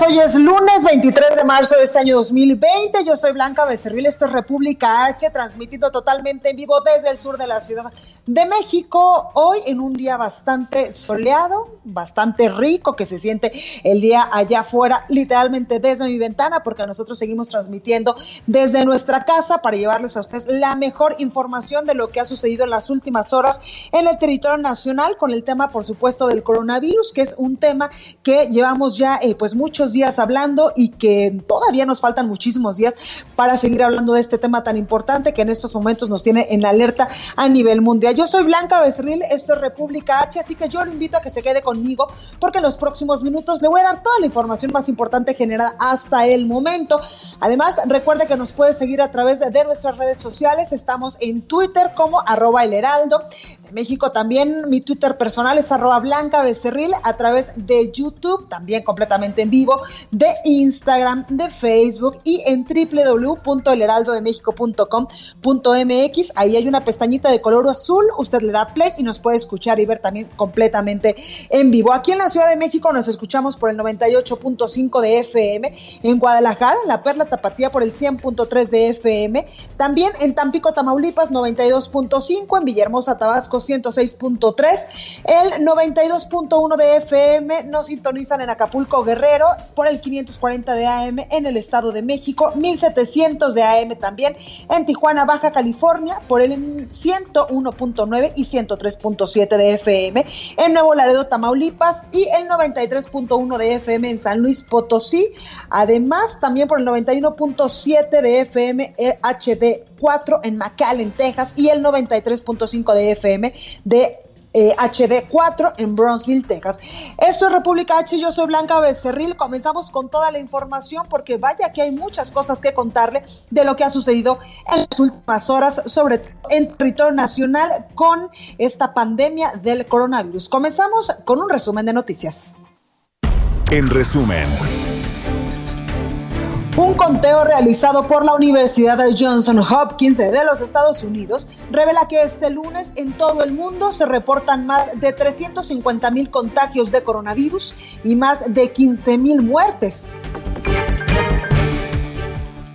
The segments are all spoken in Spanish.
Hoy es lunes 23 de marzo de este año 2020. Yo soy Blanca Becerril, esto es República H, transmitiendo totalmente en vivo desde el sur de la Ciudad de México. Hoy en un día bastante soleado, bastante rico, que se siente el día allá afuera, literalmente desde mi ventana, porque nosotros seguimos transmitiendo desde nuestra casa para llevarles a ustedes la mejor información de lo que ha sucedido en las últimas horas en el territorio nacional, con el tema, por supuesto, del coronavirus, que es un tema que llevamos ya. Eh, pues días hablando y que todavía nos faltan muchísimos días para seguir hablando de este tema tan importante que en estos momentos nos tiene en alerta a nivel mundial. Yo soy Blanca Becerril, esto es República H, así que yo lo invito a que se quede conmigo porque en los próximos minutos le voy a dar toda la información más importante generada hasta el momento. Además, recuerde que nos puede seguir a través de, de nuestras redes sociales. Estamos en Twitter como arroba el heraldo. México también mi Twitter personal es arroba Blanca Becerril a través de YouTube, también completamente en vivo, de Instagram, de Facebook y en www.elheraldodemexico.com.mx. Ahí hay una pestañita de color azul, usted le da play y nos puede escuchar y ver también completamente en vivo. Aquí en la Ciudad de México nos escuchamos por el 98.5 de FM, en Guadalajara, en la Perla Tapatía por el 100.3 de FM, también en Tampico, Tamaulipas 92.5, en Villahermosa, Tabasco 106.3, el 92.1 de FM nos sintonizan en Acapulco, Guerrero por el 540 de AM en el Estado de México, 1700 de AM también en Tijuana, Baja California por el 101.9 y 103.7 de FM en Nuevo Laredo, Tamaulipas y el 93.1 de FM en San Luis Potosí. Además, también por el 91.7 de FM HD 4 en McAllen, Texas y el 93.5 de FM de eh, HD4 en Bronzeville, Texas. Esto es República H, yo soy Blanca Becerril. Comenzamos con toda la información porque vaya que hay muchas cosas que contarle de lo que ha sucedido en las últimas horas, sobre todo en territorio nacional con esta pandemia del coronavirus. Comenzamos con un resumen de noticias. En resumen. Un conteo realizado por la Universidad de Johnson Hopkins de los Estados Unidos revela que este lunes en todo el mundo se reportan más de 350 mil contagios de coronavirus y más de 15 mil muertes.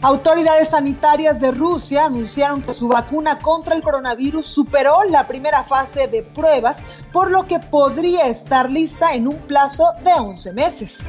Autoridades sanitarias de Rusia anunciaron que su vacuna contra el coronavirus superó la primera fase de pruebas, por lo que podría estar lista en un plazo de 11 meses.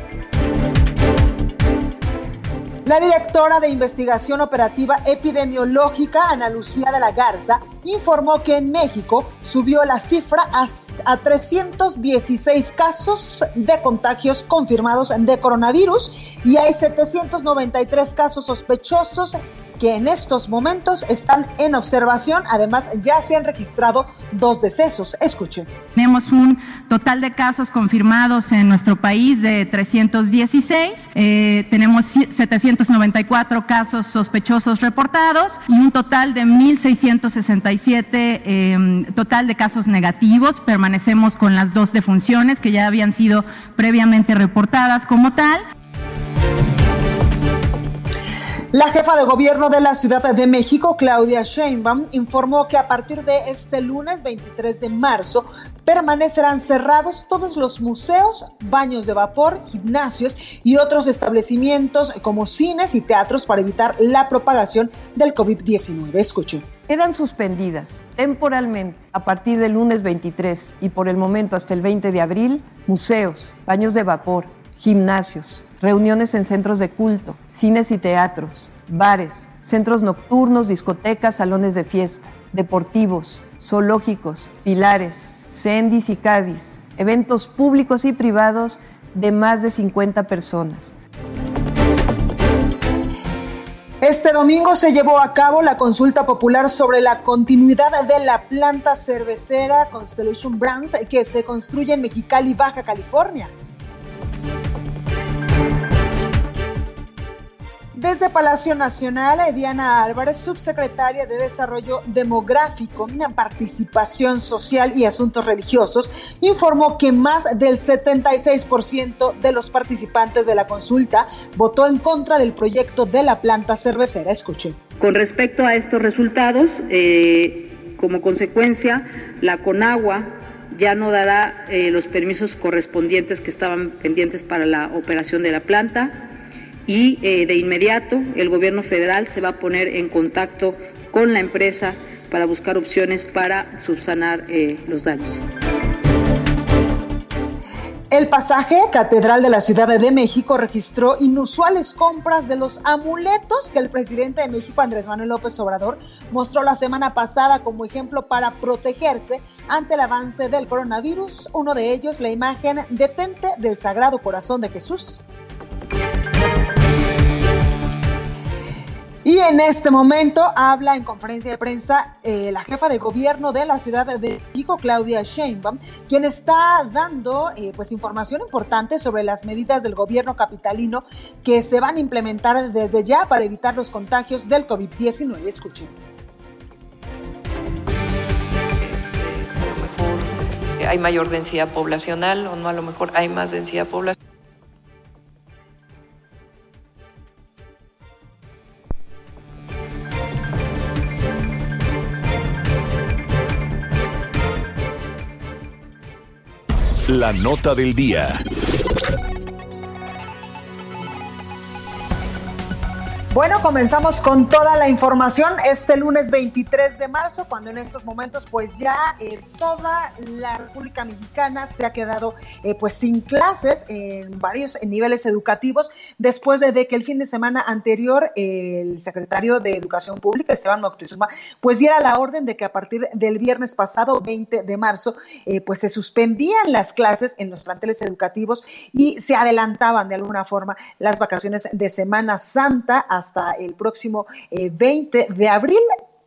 La directora de investigación operativa epidemiológica, Ana Lucía de la Garza, informó que en México subió la cifra a, a 316 casos de contagios confirmados de coronavirus y hay 793 casos sospechosos que en estos momentos están en observación. Además, ya se han registrado dos decesos. Escuchen. Tenemos un total de casos confirmados en nuestro país de 316. Eh, tenemos 794 casos sospechosos reportados y un total de 1.666 57 em, total de casos negativos. Permanecemos con las dos defunciones que ya habían sido previamente reportadas como tal. La jefa de gobierno de la Ciudad de México, Claudia Sheinbaum, informó que a partir de este lunes 23 de marzo permanecerán cerrados todos los museos, baños de vapor, gimnasios y otros establecimientos como cines y teatros para evitar la propagación del COVID-19. Escuchen. Quedan suspendidas temporalmente a partir del lunes 23 y por el momento hasta el 20 de abril museos, baños de vapor, gimnasios, reuniones en centros de culto, cines y teatros, bares, centros nocturnos, discotecas, salones de fiesta, deportivos, zoológicos, pilares, cendis y cádiz, eventos públicos y privados de más de 50 personas. Este domingo se llevó a cabo la consulta popular sobre la continuidad de la planta cervecera Constellation Brands que se construye en Mexicali, Baja California. Desde Palacio Nacional, Diana Álvarez, subsecretaria de Desarrollo Demográfico, Participación Social y Asuntos Religiosos, informó que más del 76% de los participantes de la consulta votó en contra del proyecto de la planta cervecera. Escuchen. Con respecto a estos resultados, eh, como consecuencia, la Conagua ya no dará eh, los permisos correspondientes que estaban pendientes para la operación de la planta y eh, de inmediato el gobierno federal se va a poner en contacto con la empresa para buscar opciones para subsanar eh, los daños. El pasaje Catedral de la Ciudad de México registró inusuales compras de los amuletos que el presidente de México, Andrés Manuel López Obrador, mostró la semana pasada como ejemplo para protegerse ante el avance del coronavirus. Uno de ellos, la imagen detente del Sagrado Corazón de Jesús. Y en este momento habla en conferencia de prensa eh, la jefa de gobierno de la Ciudad de México, Claudia Sheinbaum, quien está dando eh, pues información importante sobre las medidas del gobierno capitalino que se van a implementar desde ya para evitar los contagios del COVID-19. Escuchen. A lo mejor hay mayor densidad poblacional o no, a lo mejor hay más densidad poblacional. La nota del día. Bueno, comenzamos con toda la información este lunes 23 de marzo, cuando en estos momentos pues ya eh, toda la República Mexicana se ha quedado eh, pues sin clases en varios niveles educativos, después de, que el fin de semana anterior el secretario de Educación Pública, Esteban Moctezuma, pues diera la orden de que a partir del viernes pasado, 20 de marzo, eh, pues se suspendían las clases en los planteles educativos y se adelantaban de alguna forma las vacaciones de Semana Santa hasta el próximo 20 eh, de abril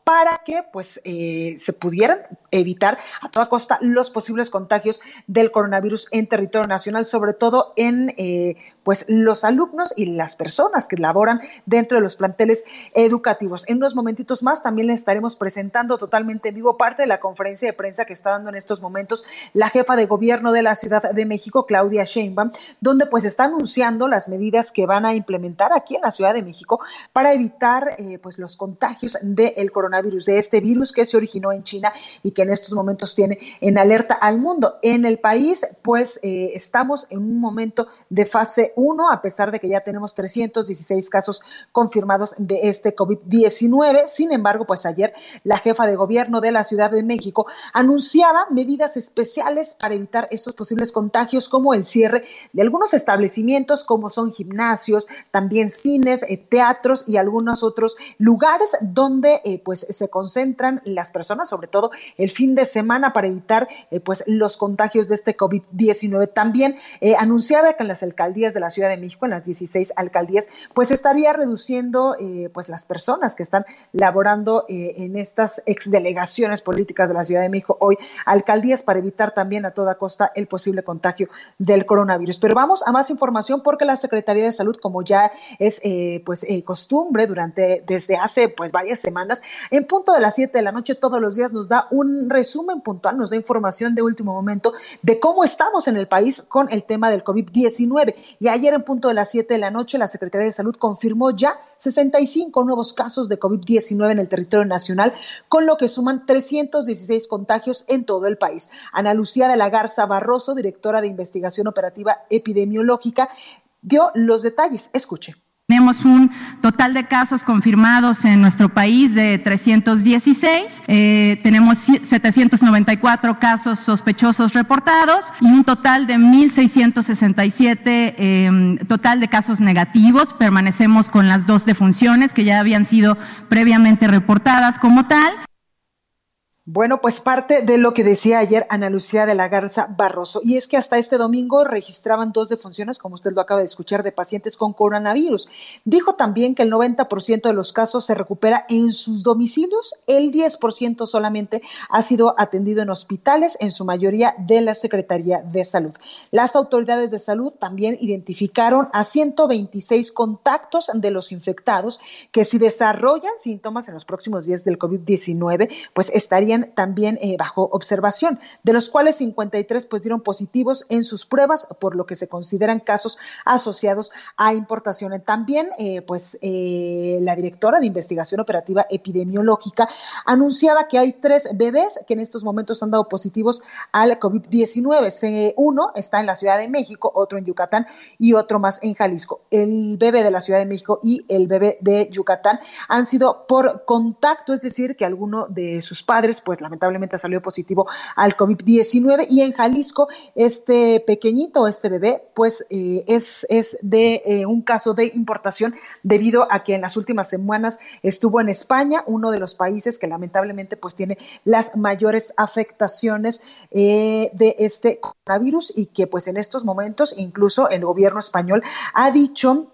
para que pues eh, se pudieran evitar a toda costa los posibles contagios del coronavirus en territorio nacional, sobre todo en eh, pues los alumnos y las personas que laboran dentro de los planteles educativos. En unos momentitos más también le estaremos presentando totalmente en vivo parte de la conferencia de prensa que está dando en estos momentos la jefa de gobierno de la Ciudad de México, Claudia Sheinbaum, donde pues está anunciando las medidas que van a implementar aquí en la Ciudad de México para evitar eh, pues los contagios del coronavirus, de este virus que se originó en China y que en estos momentos tiene en alerta al mundo. En el país pues eh, estamos en un momento de fase uno, a pesar de que ya tenemos 316 casos confirmados de este COVID-19. Sin embargo, pues ayer la jefa de gobierno de la Ciudad de México anunciaba medidas especiales para evitar estos posibles contagios, como el cierre de algunos establecimientos, como son gimnasios, también cines, eh, teatros y algunos otros lugares donde eh, pues se concentran las personas, sobre todo el fin de semana, para evitar eh, pues los contagios de este COVID-19. También anunciaba que en las alcaldías de la Ciudad de México, en las 16 alcaldías, pues estaría reduciendo eh, pues las personas que están laborando eh, en estas exdelegaciones políticas de la Ciudad de México, hoy alcaldías, para evitar también a toda costa el posible contagio del coronavirus. Pero vamos a más información porque la Secretaría de Salud, como ya es eh, pues costumbre durante desde hace pues varias semanas, en punto de las 7 de la noche todos los días nos da un resumen puntual, nos da información de último momento de cómo estamos en el país con el tema del COVID-19. Y ayer en punto de las 7 de la noche la Secretaría de Salud confirmó ya 65 nuevos casos de COVID-19 en el territorio nacional, con lo que suman 316 contagios en todo el país. Ana Lucía de la Garza Barroso, directora de investigación operativa epidemiológica, dio los detalles. Escuche. Tenemos un total de casos confirmados en nuestro país de 316, eh, tenemos 794 casos sospechosos reportados y un total de 1.667 eh, total de casos negativos. Permanecemos con las dos defunciones que ya habían sido previamente reportadas como tal. Bueno, pues parte de lo que decía ayer Ana Lucía de la Garza Barroso, y es que hasta este domingo registraban dos defunciones, como usted lo acaba de escuchar, de pacientes con coronavirus. Dijo también que el 90% de los casos se recupera en sus domicilios, el 10% solamente ha sido atendido en hospitales, en su mayoría de la Secretaría de Salud. Las autoridades de salud también identificaron a 126 contactos de los infectados que si desarrollan síntomas en los próximos días del COVID-19, pues estarían también eh, bajo observación, de los cuales 53 pues dieron positivos en sus pruebas, por lo que se consideran casos asociados a importación. También eh, pues eh, la directora de investigación operativa epidemiológica anunciaba que hay tres bebés que en estos momentos han dado positivos al COVID-19. Uno está en la Ciudad de México, otro en Yucatán y otro más en Jalisco. El bebé de la Ciudad de México y el bebé de Yucatán han sido por contacto, es decir, que alguno de sus padres pues lamentablemente salió positivo al COVID-19 y en Jalisco este pequeñito, este bebé, pues eh, es, es de eh, un caso de importación debido a que en las últimas semanas estuvo en España, uno de los países que lamentablemente pues tiene las mayores afectaciones eh, de este coronavirus y que pues en estos momentos incluso el gobierno español ha dicho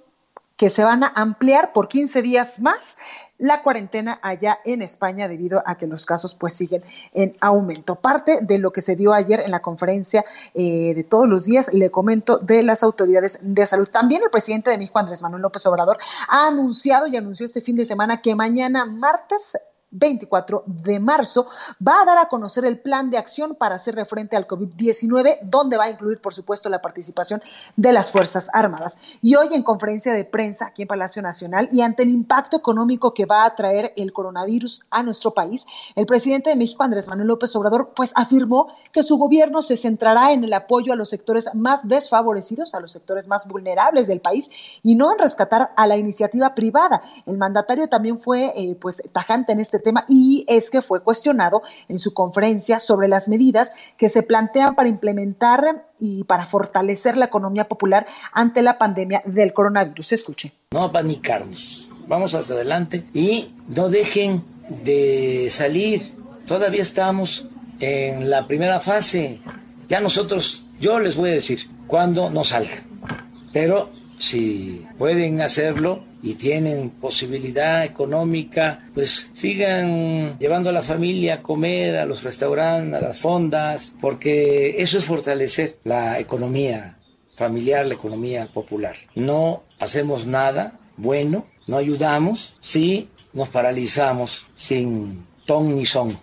que se van a ampliar por 15 días más la cuarentena allá en España debido a que los casos pues siguen en aumento. Parte de lo que se dio ayer en la conferencia eh, de todos los días, le comento de las autoridades de salud. También el presidente de México, Andrés Manuel López Obrador, ha anunciado y anunció este fin de semana que mañana martes 24 de marzo, va a dar a conocer el plan de acción para hacer frente al COVID-19, donde va a incluir, por supuesto, la participación de las Fuerzas Armadas. Y hoy en conferencia de prensa aquí en Palacio Nacional y ante el impacto económico que va a traer el coronavirus a nuestro país, el presidente de México, Andrés Manuel López Obrador, pues afirmó que su gobierno se centrará en el apoyo a los sectores más desfavorecidos, a los sectores más vulnerables del país y no en rescatar a la iniciativa privada. El mandatario también fue eh, pues tajante en este tema y es que fue cuestionado en su conferencia sobre las medidas que se plantean para implementar y para fortalecer la economía popular ante la pandemia del coronavirus. Escuche. No apanicarnos, vamos hacia adelante y no dejen de salir. Todavía estamos en la primera fase. Ya nosotros, yo les voy a decir cuándo no salga. Pero si pueden hacerlo, y tienen posibilidad económica, pues sigan llevando a la familia a comer a los restaurantes, a las fondas, porque eso es fortalecer la economía familiar, la economía popular. No hacemos nada bueno, no ayudamos si nos paralizamos sin ton ni son.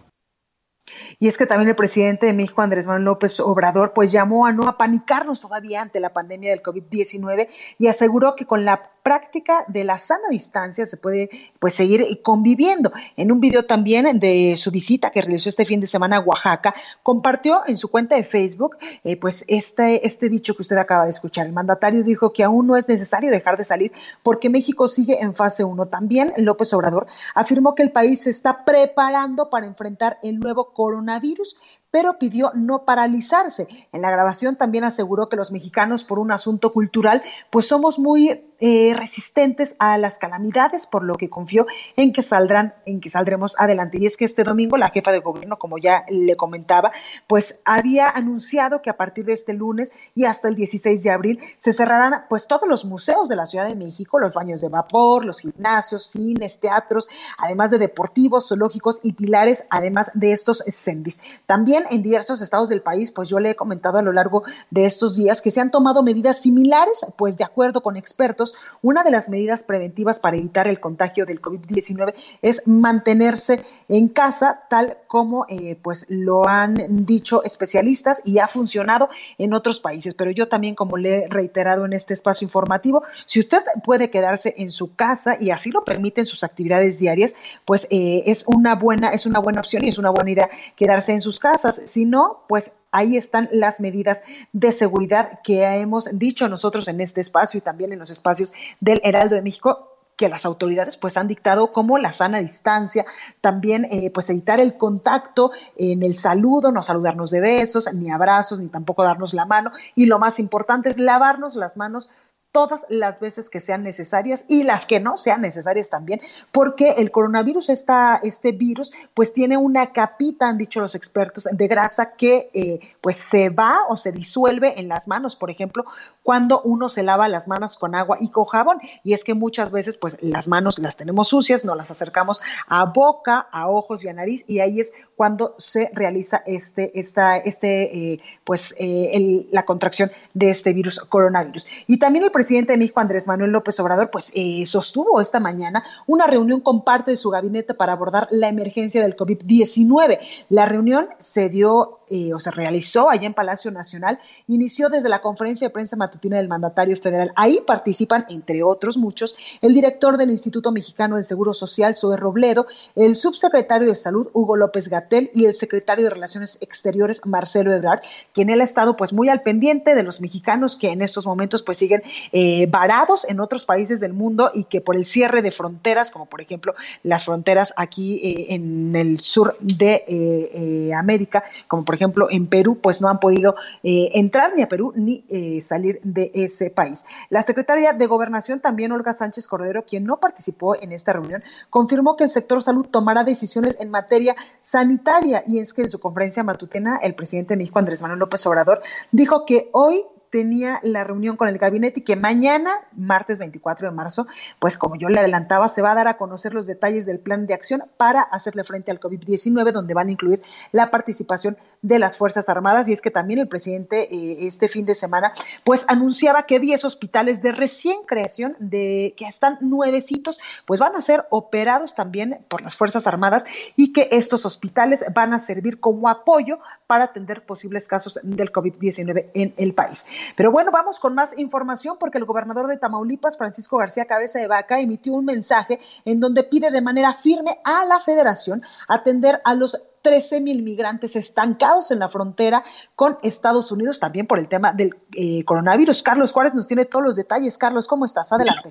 Y es que también el presidente de México, Andrés Manuel López Obrador, pues llamó a no apanicarnos todavía ante la pandemia del COVID-19 y aseguró que con la práctica de la sana distancia se puede pues seguir conviviendo. En un video también de su visita que realizó este fin de semana a Oaxaca, compartió en su cuenta de Facebook eh, pues este, este dicho que usted acaba de escuchar. El mandatario dijo que aún no es necesario dejar de salir porque México sigue en fase 1. También López Obrador afirmó que el país se está preparando para enfrentar el nuevo coronavirus, pero pidió no paralizarse. En la grabación también aseguró que los mexicanos, por un asunto cultural, pues somos muy eh, resistentes a las calamidades, por lo que confío en que saldrán, en que saldremos adelante. Y es que este domingo la jefa de gobierno, como ya le comentaba, pues había anunciado que a partir de este lunes y hasta el 16 de abril se cerrarán pues todos los museos de la Ciudad de México, los baños de vapor, los gimnasios, cines, teatros, además de deportivos, zoológicos y pilares, además de estos sendis. También en diversos estados del país, pues yo le he comentado a lo largo de estos días que se han tomado medidas similares, pues de acuerdo con expertos, una de las medidas preventivas para evitar el contagio del COVID-19 es mantenerse en casa, tal como eh, pues lo han dicho especialistas y ha funcionado en otros países. Pero yo también, como le he reiterado en este espacio informativo, si usted puede quedarse en su casa y así lo permiten sus actividades diarias, pues eh, es una buena, es una buena opción y es una buena idea quedarse en sus casas. Si no, pues ahí están las medidas de seguridad que hemos dicho nosotros en este espacio y también en los espacios del Heraldo de México que las autoridades pues han dictado como la sana distancia, también eh, pues evitar el contacto en el saludo, no saludarnos de besos, ni abrazos, ni tampoco darnos la mano y lo más importante es lavarnos las manos todas las veces que sean necesarias y las que no sean necesarias también, porque el coronavirus, está, este virus, pues tiene una capita, han dicho los expertos, de grasa que eh, pues se va o se disuelve en las manos, por ejemplo, cuando uno se lava las manos con agua y con jabón. Y es que muchas veces pues las manos las tenemos sucias, no las acercamos a boca, a ojos y a nariz y ahí es cuando se realiza este, esta, este, eh, pues eh, la contracción de este virus coronavirus. Y también el presidente de México, Andrés Manuel López Obrador, pues eh, sostuvo esta mañana una reunión con parte de su gabinete para abordar la emergencia del COVID-19. La reunión se dio eh, o se realizó allá en Palacio Nacional, inició desde la conferencia de prensa matutina del mandatario federal. Ahí participan, entre otros muchos, el director del Instituto Mexicano del Seguro Social, Zoe Robledo, el subsecretario de Salud, Hugo López Gatel, y el secretario de Relaciones Exteriores, Marcelo Ebrard, quien él ha estado pues muy al pendiente de los mexicanos que en estos momentos pues siguen eh, varados en otros países del mundo y que por el cierre de fronteras, como por ejemplo las fronteras aquí eh, en el sur de América, como por ejemplo, en Perú, pues no han podido eh, entrar ni a Perú ni eh, salir de ese país. La secretaria de Gobernación, también Olga Sánchez Cordero, quien no participó en esta reunión, confirmó que el sector salud tomará decisiones en materia sanitaria y es que en su conferencia matutina el presidente de México, Andrés Manuel López Obrador, dijo que hoy tenía la reunión con el gabinete y que mañana, martes 24 de marzo, pues como yo le adelantaba, se va a dar a conocer los detalles del plan de acción para hacerle frente al COVID-19, donde van a incluir la participación de las Fuerzas Armadas. Y es que también el presidente eh, este fin de semana, pues anunciaba que 10 hospitales de recién creación, de que están nuevecitos, pues van a ser operados también por las Fuerzas Armadas y que estos hospitales van a servir como apoyo para atender posibles casos del COVID-19 en el país. Pero bueno, vamos con más información porque el gobernador de Tamaulipas, Francisco García Cabeza de Vaca, emitió un mensaje en donde pide de manera firme a la federación atender a los 13 mil migrantes estancados en la frontera con Estados Unidos, también por el tema del eh, coronavirus. Carlos Juárez nos tiene todos los detalles. Carlos, ¿cómo estás? Adelante.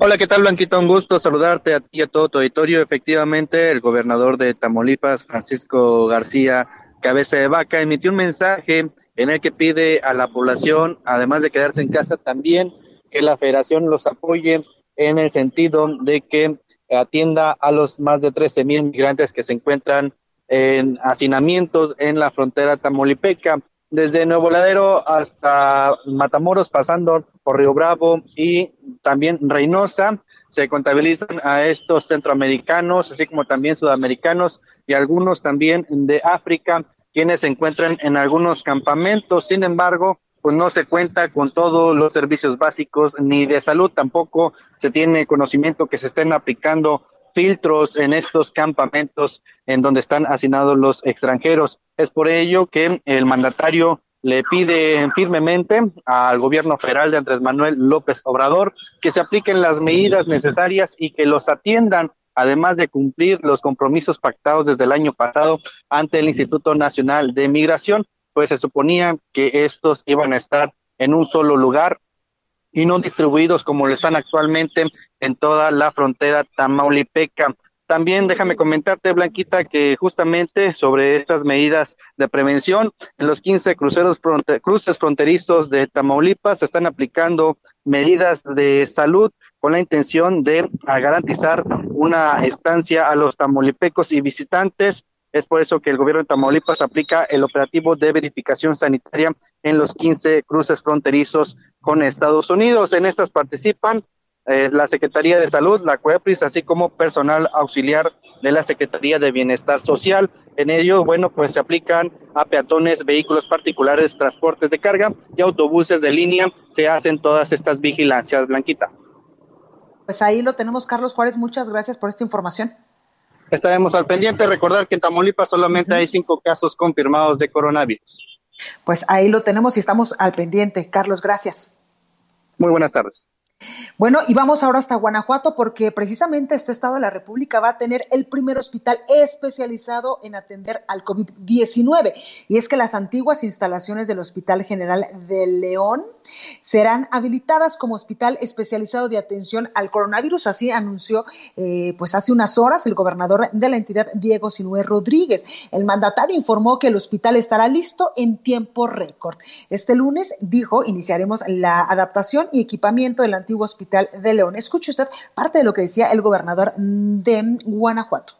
Hola, ¿qué tal, Blanquita? Un gusto saludarte a ti y a todo tu auditorio. Efectivamente, el gobernador de Tamaulipas, Francisco García Cabeza de Vaca, emitió un mensaje en el que pide a la población, además de quedarse en casa, también que la federación los apoye en el sentido de que atienda a los más de 13 mil migrantes que se encuentran en hacinamientos en la frontera tamaulipeca, desde Nuevo Ladero hasta Matamoros, pasando por Río Bravo y también Reynosa. Se contabilizan a estos centroamericanos, así como también sudamericanos y algunos también de África quienes se encuentran en algunos campamentos. Sin embargo, pues no se cuenta con todos los servicios básicos ni de salud, tampoco se tiene conocimiento que se estén aplicando filtros en estos campamentos en donde están asignados los extranjeros. Es por ello que el mandatario le pide firmemente al gobierno federal de Andrés Manuel López Obrador que se apliquen las medidas necesarias y que los atiendan además de cumplir los compromisos pactados desde el año pasado ante el Instituto Nacional de Migración, pues se suponía que estos iban a estar en un solo lugar y no distribuidos como lo están actualmente en toda la frontera tamaulipeca. También déjame comentarte, Blanquita, que justamente sobre estas medidas de prevención, en los 15 cruceros cruces fronterizos de Tamaulipas se están aplicando medidas de salud con la intención de garantizar una estancia a los tamaulipecos y visitantes. Es por eso que el gobierno de Tamaulipas aplica el operativo de verificación sanitaria en los 15 cruces fronterizos con Estados Unidos. En estas participan eh, la Secretaría de Salud, la CUEPRIS, así como personal auxiliar de la Secretaría de Bienestar Social. En ello, bueno, pues se aplican a peatones, vehículos particulares, transportes de carga y autobuses de línea. Se hacen todas estas vigilancias, Blanquita. Pues ahí lo tenemos, Carlos Juárez. Muchas gracias por esta información. Estaremos al pendiente. Recordar que en Tamaulipas solamente hay cinco casos confirmados de coronavirus. Pues ahí lo tenemos y estamos al pendiente. Carlos, gracias. Muy buenas tardes. Bueno, y vamos ahora hasta Guanajuato porque precisamente este estado de la República va a tener el primer hospital especializado en atender al COVID-19. Y es que las antiguas instalaciones del Hospital General de León serán habilitadas como hospital especializado de atención al coronavirus. Así anunció eh, pues hace unas horas el gobernador de la entidad, Diego Sinué Rodríguez. El mandatario informó que el hospital estará listo en tiempo récord. Este lunes, dijo, iniciaremos la adaptación y equipamiento del antiguo Hospital de León. Escuche usted parte de lo que decía el gobernador de Guanajuato.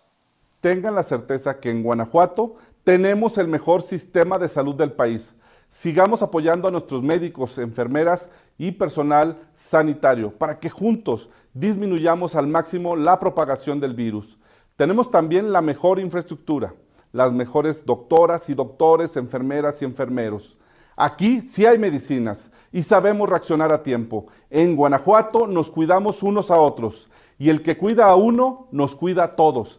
Tengan la certeza que en Guanajuato tenemos el mejor sistema de salud del país. Sigamos apoyando a nuestros médicos, enfermeras y personal sanitario para que juntos disminuyamos al máximo la propagación del virus. Tenemos también la mejor infraestructura, las mejores doctoras y doctores, enfermeras y enfermeros. Aquí sí hay medicinas y sabemos reaccionar a tiempo. En Guanajuato nos cuidamos unos a otros y el que cuida a uno nos cuida a todos.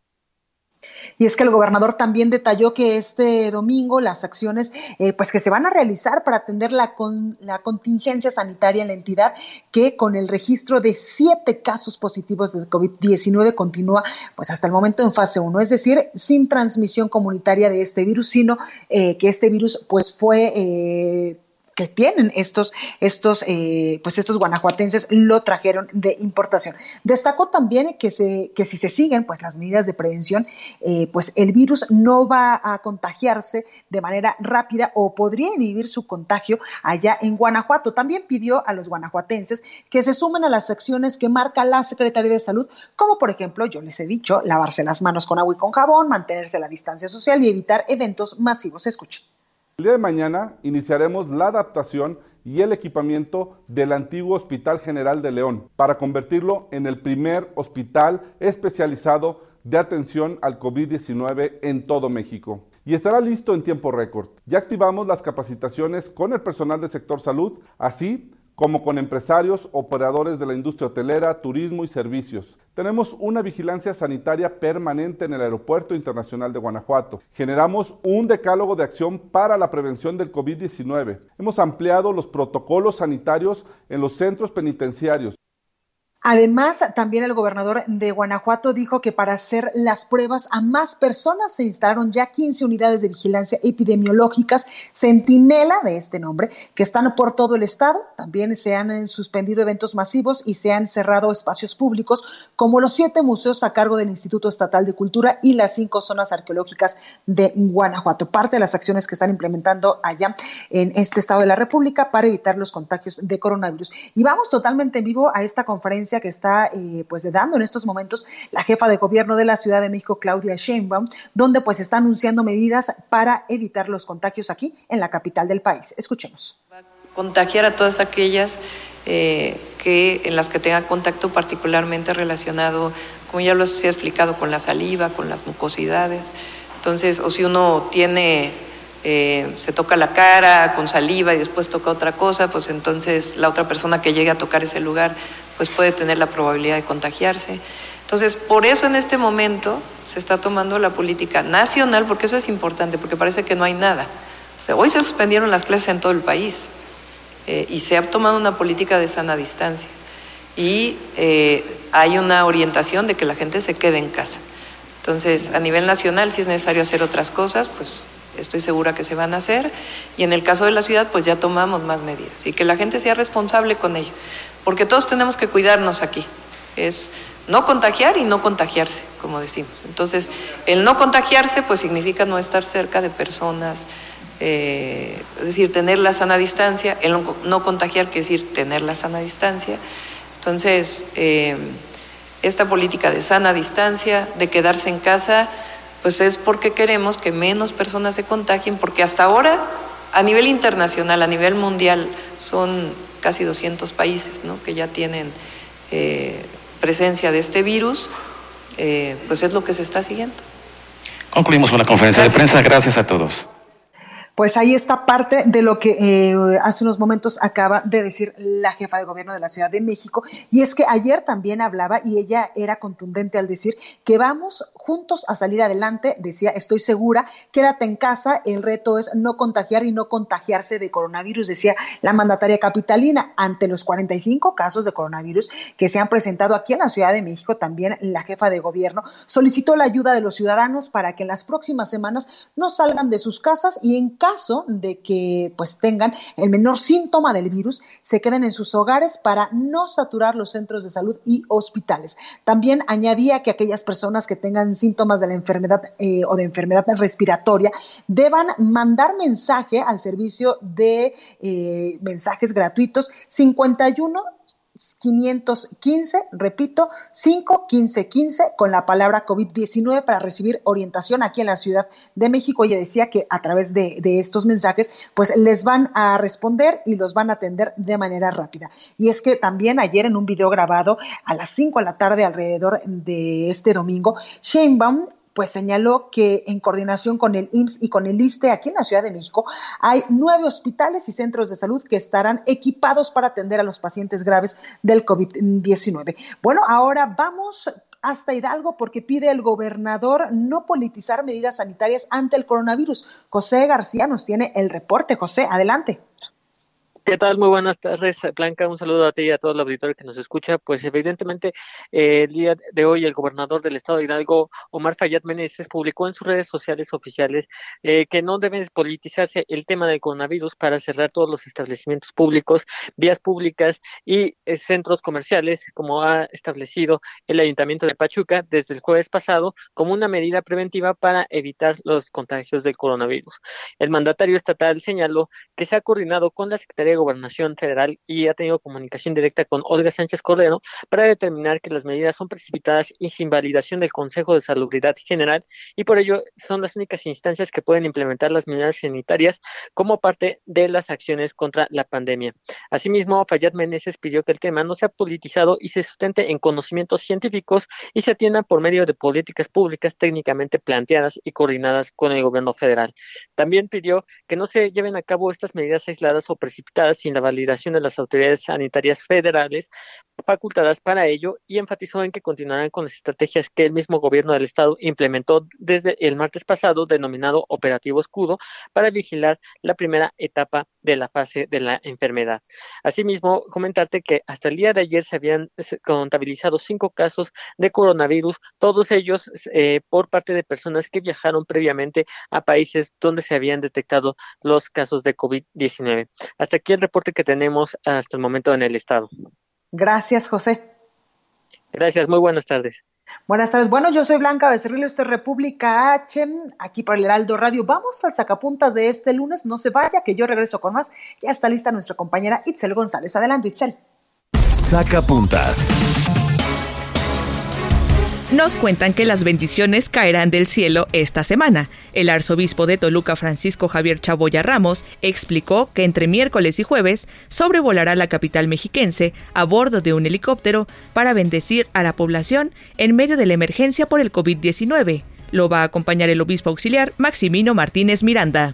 Y es que el gobernador también detalló que este domingo las acciones eh, pues que se van a realizar para atender la, la contingencia sanitaria en la entidad, que con el registro de siete casos positivos de COVID-19 continúa pues hasta el momento en fase 1, es decir, sin transmisión comunitaria de este virus, sino eh, que este virus pues fue... Eh, que tienen estos, estos, eh, pues estos guanajuatenses lo trajeron de importación. Destacó también que, se, que si se siguen pues las medidas de prevención, eh, pues el virus no va a contagiarse de manera rápida o podría inhibir su contagio allá en Guanajuato. También pidió a los guanajuatenses que se sumen a las acciones que marca la Secretaría de Salud, como por ejemplo, yo les he dicho, lavarse las manos con agua y con jabón, mantenerse la distancia social y evitar eventos masivos. Escuchen. El día de mañana iniciaremos la adaptación y el equipamiento del antiguo Hospital General de León para convertirlo en el primer hospital especializado de atención al COVID-19 en todo México. Y estará listo en tiempo récord. Ya activamos las capacitaciones con el personal del sector salud, así como con empresarios, operadores de la industria hotelera, turismo y servicios. Tenemos una vigilancia sanitaria permanente en el Aeropuerto Internacional de Guanajuato. Generamos un decálogo de acción para la prevención del COVID-19. Hemos ampliado los protocolos sanitarios en los centros penitenciarios. Además, también el gobernador de Guanajuato dijo que para hacer las pruebas a más personas se instalaron ya 15 unidades de vigilancia epidemiológicas, centinela de este nombre, que están por todo el estado. También se han eh, suspendido eventos masivos y se han cerrado espacios públicos, como los siete museos a cargo del Instituto Estatal de Cultura y las cinco zonas arqueológicas de Guanajuato. Parte de las acciones que están implementando allá en este estado de la República para evitar los contagios de coronavirus. Y vamos totalmente en vivo a esta conferencia que está eh, pues dando en estos momentos la jefa de gobierno de la Ciudad de México, Claudia Sheinbaum, donde pues está anunciando medidas para evitar los contagios aquí en la capital del país. Escuchemos. Contagiar a todas aquellas eh, que en las que tenga contacto particularmente relacionado, como ya lo he explicado, con la saliva, con las mucosidades. Entonces, o si uno tiene eh, se toca la cara con saliva y después toca otra cosa, pues entonces la otra persona que llegue a tocar ese lugar pues puede tener la probabilidad de contagiarse. Entonces, por eso en este momento se está tomando la política nacional, porque eso es importante, porque parece que no hay nada. hoy se suspendieron las clases en todo el país eh, y se ha tomado una política de sana distancia. Y eh, hay una orientación de que la gente se quede en casa. Entonces, a nivel nacional, si es necesario hacer otras cosas, pues estoy segura que se van a hacer. Y en el caso de la ciudad, pues ya tomamos más medidas y que la gente sea responsable con ello. Porque todos tenemos que cuidarnos aquí. Es no contagiar y no contagiarse, como decimos. Entonces, el no contagiarse pues significa no estar cerca de personas, eh, es decir, tener la sana distancia, el no, contagiar quiere decir tener la sana distancia. Entonces, eh, esta política de sana distancia, de quedarse en casa, pues es porque queremos que menos personas se contagien, porque hasta ahora, a nivel internacional, a nivel mundial, son casi 200 países ¿no? que ya tienen eh, presencia de este virus, eh, pues es lo que se está siguiendo. Concluimos con la conferencia de prensa. Gracias a todos. Pues ahí está parte de lo que eh, hace unos momentos acaba de decir la jefa de gobierno de la Ciudad de México. Y es que ayer también hablaba y ella era contundente al decir que vamos juntos a salir adelante. Decía, estoy segura, quédate en casa. El reto es no contagiar y no contagiarse de coronavirus, decía la mandataria capitalina. Ante los 45 casos de coronavirus que se han presentado aquí en la Ciudad de México, también la jefa de gobierno solicitó la ayuda de los ciudadanos para que en las próximas semanas no salgan de sus casas y en caso de que pues tengan el menor síntoma del virus, se queden en sus hogares para no saturar los centros de salud y hospitales. También añadía que aquellas personas que tengan síntomas de la enfermedad eh, o de enfermedad respiratoria deban mandar mensaje al servicio de eh, mensajes gratuitos 51 515, repito, 5 15 15 con la palabra COVID-19 para recibir orientación aquí en la Ciudad de México. Ella decía que a través de, de, estos mensajes, pues les van a responder y los van a atender de manera rápida. Y es que también ayer en un video grabado a las 5 de la tarde alrededor de este domingo, Sheinbaum pues señaló que en coordinación con el IMSS y con el ISTE aquí en la Ciudad de México hay nueve hospitales y centros de salud que estarán equipados para atender a los pacientes graves del COVID-19. Bueno, ahora vamos hasta Hidalgo porque pide el gobernador no politizar medidas sanitarias ante el coronavirus. José García nos tiene el reporte. José, adelante. ¿Qué tal? Muy buenas tardes, Blanca. Un saludo a ti y a todo el auditorio que nos escucha. Pues evidentemente, eh, el día de hoy el gobernador del estado de Hidalgo, Omar Fayad Meneses, publicó en sus redes sociales oficiales eh, que no debe politizarse el tema del coronavirus para cerrar todos los establecimientos públicos, vías públicas y eh, centros comerciales, como ha establecido el Ayuntamiento de Pachuca desde el jueves pasado, como una medida preventiva para evitar los contagios del coronavirus. El mandatario estatal señaló que se ha coordinado con la Secretaría Gobernación Federal y ha tenido comunicación directa con Olga Sánchez Cordero para determinar que las medidas son precipitadas y sin validación del Consejo de Salubridad General y por ello son las únicas instancias que pueden implementar las medidas sanitarias como parte de las acciones contra la pandemia. Asimismo, Fayad Meneses pidió que el tema no sea politizado y se sustente en conocimientos científicos y se atienda por medio de políticas públicas técnicamente planteadas y coordinadas con el gobierno federal. También pidió que no se lleven a cabo estas medidas aisladas o precipitadas sin la validación de las autoridades sanitarias federales facultadas para ello y enfatizó en que continuarán con las estrategias que el mismo gobierno del estado implementó desde el martes pasado denominado Operativo Escudo para vigilar la primera etapa de la fase de la enfermedad. Asimismo, comentarte que hasta el día de ayer se habían contabilizado cinco casos de coronavirus, todos ellos eh, por parte de personas que viajaron previamente a países donde se habían detectado los casos de COVID-19. Hasta aquí el reporte que tenemos hasta el momento en el estado. Gracias, José. Gracias, muy buenas tardes. Buenas tardes. Bueno, yo soy Blanca Becerril, esto es República H, aquí por el Heraldo Radio. Vamos al sacapuntas de este lunes. No se vaya, que yo regreso con más. Ya está lista nuestra compañera Itzel González. Adelante, Itzel. Sacapuntas. Nos cuentan que las bendiciones caerán del cielo esta semana. El arzobispo de Toluca, Francisco Javier Chaboya Ramos, explicó que entre miércoles y jueves sobrevolará la capital mexiquense a bordo de un helicóptero para bendecir a la población en medio de la emergencia por el COVID-19. Lo va a acompañar el obispo auxiliar Maximino Martínez Miranda.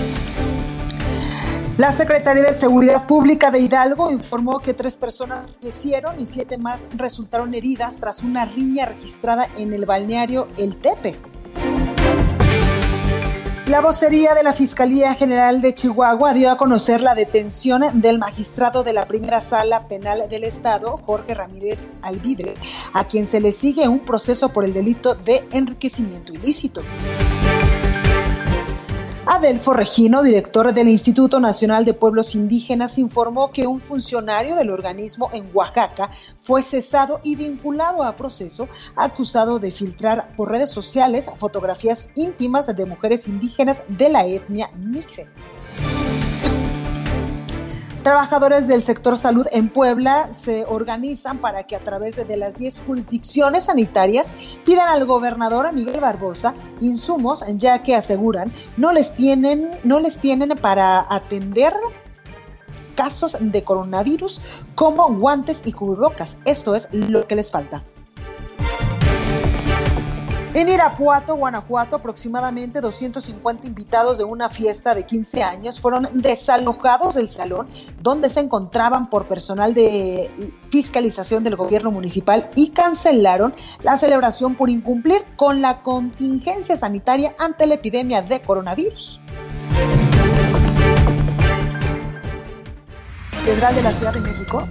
La Secretaría de Seguridad Pública de Hidalgo informó que tres personas fallecieron y siete más resultaron heridas tras una riña registrada en el balneario El Tepe. La vocería de la Fiscalía General de Chihuahua dio a conocer la detención del magistrado de la primera sala penal del Estado, Jorge Ramírez Alvidre, a quien se le sigue un proceso por el delito de enriquecimiento ilícito. Adelfo Regino, director del Instituto Nacional de Pueblos Indígenas, informó que un funcionario del organismo en Oaxaca fue cesado y vinculado a proceso acusado de filtrar por redes sociales fotografías íntimas de mujeres indígenas de la etnia Mixe. Trabajadores del sector salud en Puebla se organizan para que a través de las 10 jurisdicciones sanitarias pidan al gobernador Miguel Barbosa insumos, ya que aseguran no les tienen, no les tienen para atender casos de coronavirus como guantes y cubrebocas. Esto es lo que les falta. En Irapuato, Guanajuato, aproximadamente 250 invitados de una fiesta de 15 años fueron desalojados del salón donde se encontraban por personal de fiscalización del gobierno municipal y cancelaron la celebración por incumplir con la contingencia sanitaria ante la epidemia de coronavirus. De la Ciudad de México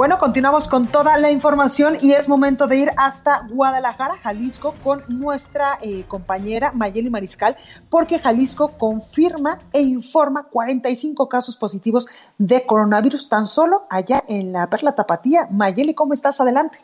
bueno, continuamos con toda la información y es momento de ir hasta Guadalajara, Jalisco, con nuestra eh, compañera Mayeli Mariscal, porque Jalisco confirma e informa 45 casos positivos de coronavirus tan solo allá en la Perla Tapatía. Mayeli, ¿cómo estás? Adelante.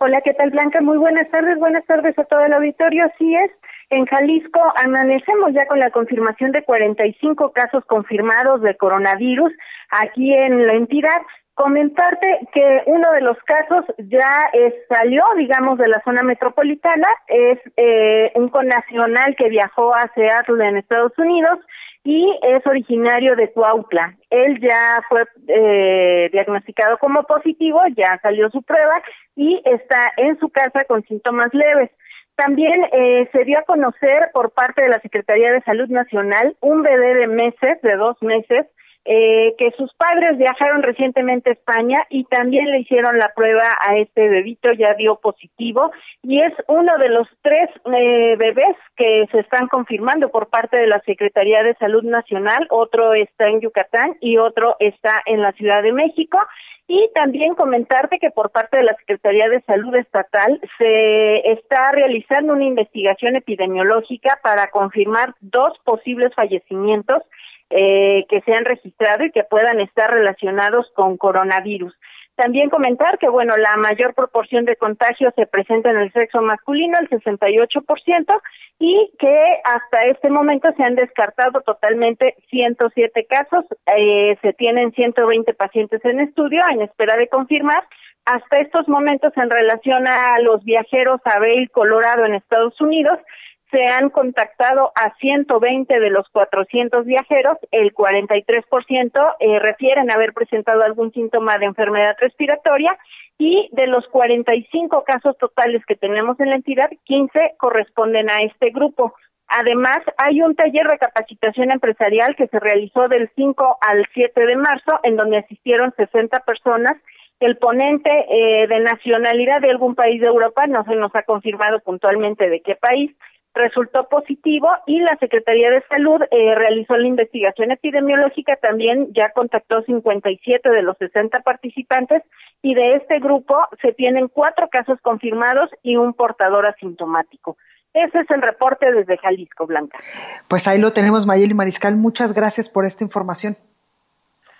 Hola, ¿qué tal Blanca? Muy buenas tardes, buenas tardes a todo el auditorio. Así es, en Jalisco amanecemos ya con la confirmación de 45 casos confirmados de coronavirus aquí en la entidad. Comentarte que uno de los casos ya salió, digamos, de la zona metropolitana, es eh, un connacional que viajó a Seattle en Estados Unidos y es originario de Cuautla. Él ya fue eh, diagnosticado como positivo, ya salió su prueba y está en su casa con síntomas leves. También eh, se dio a conocer por parte de la Secretaría de Salud Nacional un bebé de meses, de dos meses, eh, que sus padres viajaron recientemente a España y también le hicieron la prueba a este bebito, ya dio positivo y es uno de los tres eh, bebés que se están confirmando por parte de la Secretaría de Salud Nacional, otro está en Yucatán y otro está en la Ciudad de México. Y también comentarte que por parte de la Secretaría de Salud Estatal se está realizando una investigación epidemiológica para confirmar dos posibles fallecimientos eh, que se han registrado y que puedan estar relacionados con coronavirus. También comentar que, bueno, la mayor proporción de contagios se presenta en el sexo masculino, el 68%, y que hasta este momento se han descartado totalmente 107 casos, eh, se tienen 120 pacientes en estudio en espera de confirmar. Hasta estos momentos, en relación a los viajeros a Vail, Colorado, en Estados Unidos, se han contactado a 120 de los 400 viajeros, el 43% eh, refieren haber presentado algún síntoma de enfermedad respiratoria y de los 45 casos totales que tenemos en la entidad, 15 corresponden a este grupo. Además, hay un taller de capacitación empresarial que se realizó del 5 al 7 de marzo, en donde asistieron 60 personas. El ponente eh, de nacionalidad de algún país de Europa no se nos ha confirmado puntualmente de qué país, resultó positivo y la Secretaría de Salud eh, realizó la investigación epidemiológica, también ya contactó 57 de los 60 participantes y de este grupo se tienen cuatro casos confirmados y un portador asintomático. Ese es el reporte desde Jalisco, Blanca. Pues ahí lo tenemos, Mayeli Mariscal. Muchas gracias por esta información.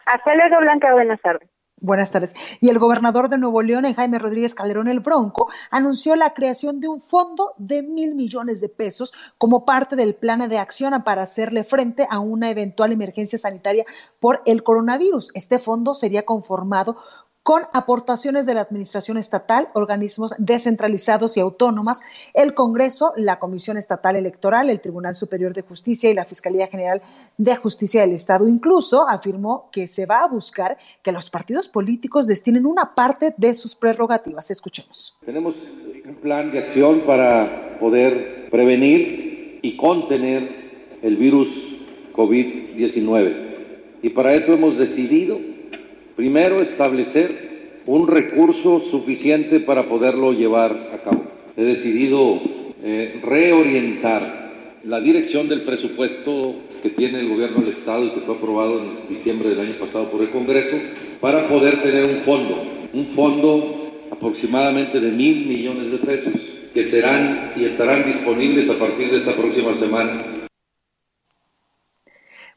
Hasta luego, Blanca. Buenas tardes. Buenas tardes. Y el gobernador de Nuevo León, Jaime Rodríguez Calderón el Bronco, anunció la creación de un fondo de mil millones de pesos como parte del plan de acción para hacerle frente a una eventual emergencia sanitaria por el coronavirus. Este fondo sería conformado con aportaciones de la Administración Estatal, organismos descentralizados y autónomas, el Congreso, la Comisión Estatal Electoral, el Tribunal Superior de Justicia y la Fiscalía General de Justicia del Estado. Incluso afirmó que se va a buscar que los partidos políticos destinen una parte de sus prerrogativas. Escuchemos. Tenemos un plan de acción para poder prevenir y contener el virus COVID-19. Y para eso hemos decidido Primero, establecer un recurso suficiente para poderlo llevar a cabo. He decidido eh, reorientar la dirección del presupuesto que tiene el gobierno del Estado y que fue aprobado en diciembre del año pasado por el Congreso para poder tener un fondo, un fondo aproximadamente de mil millones de pesos que serán y estarán disponibles a partir de esta próxima semana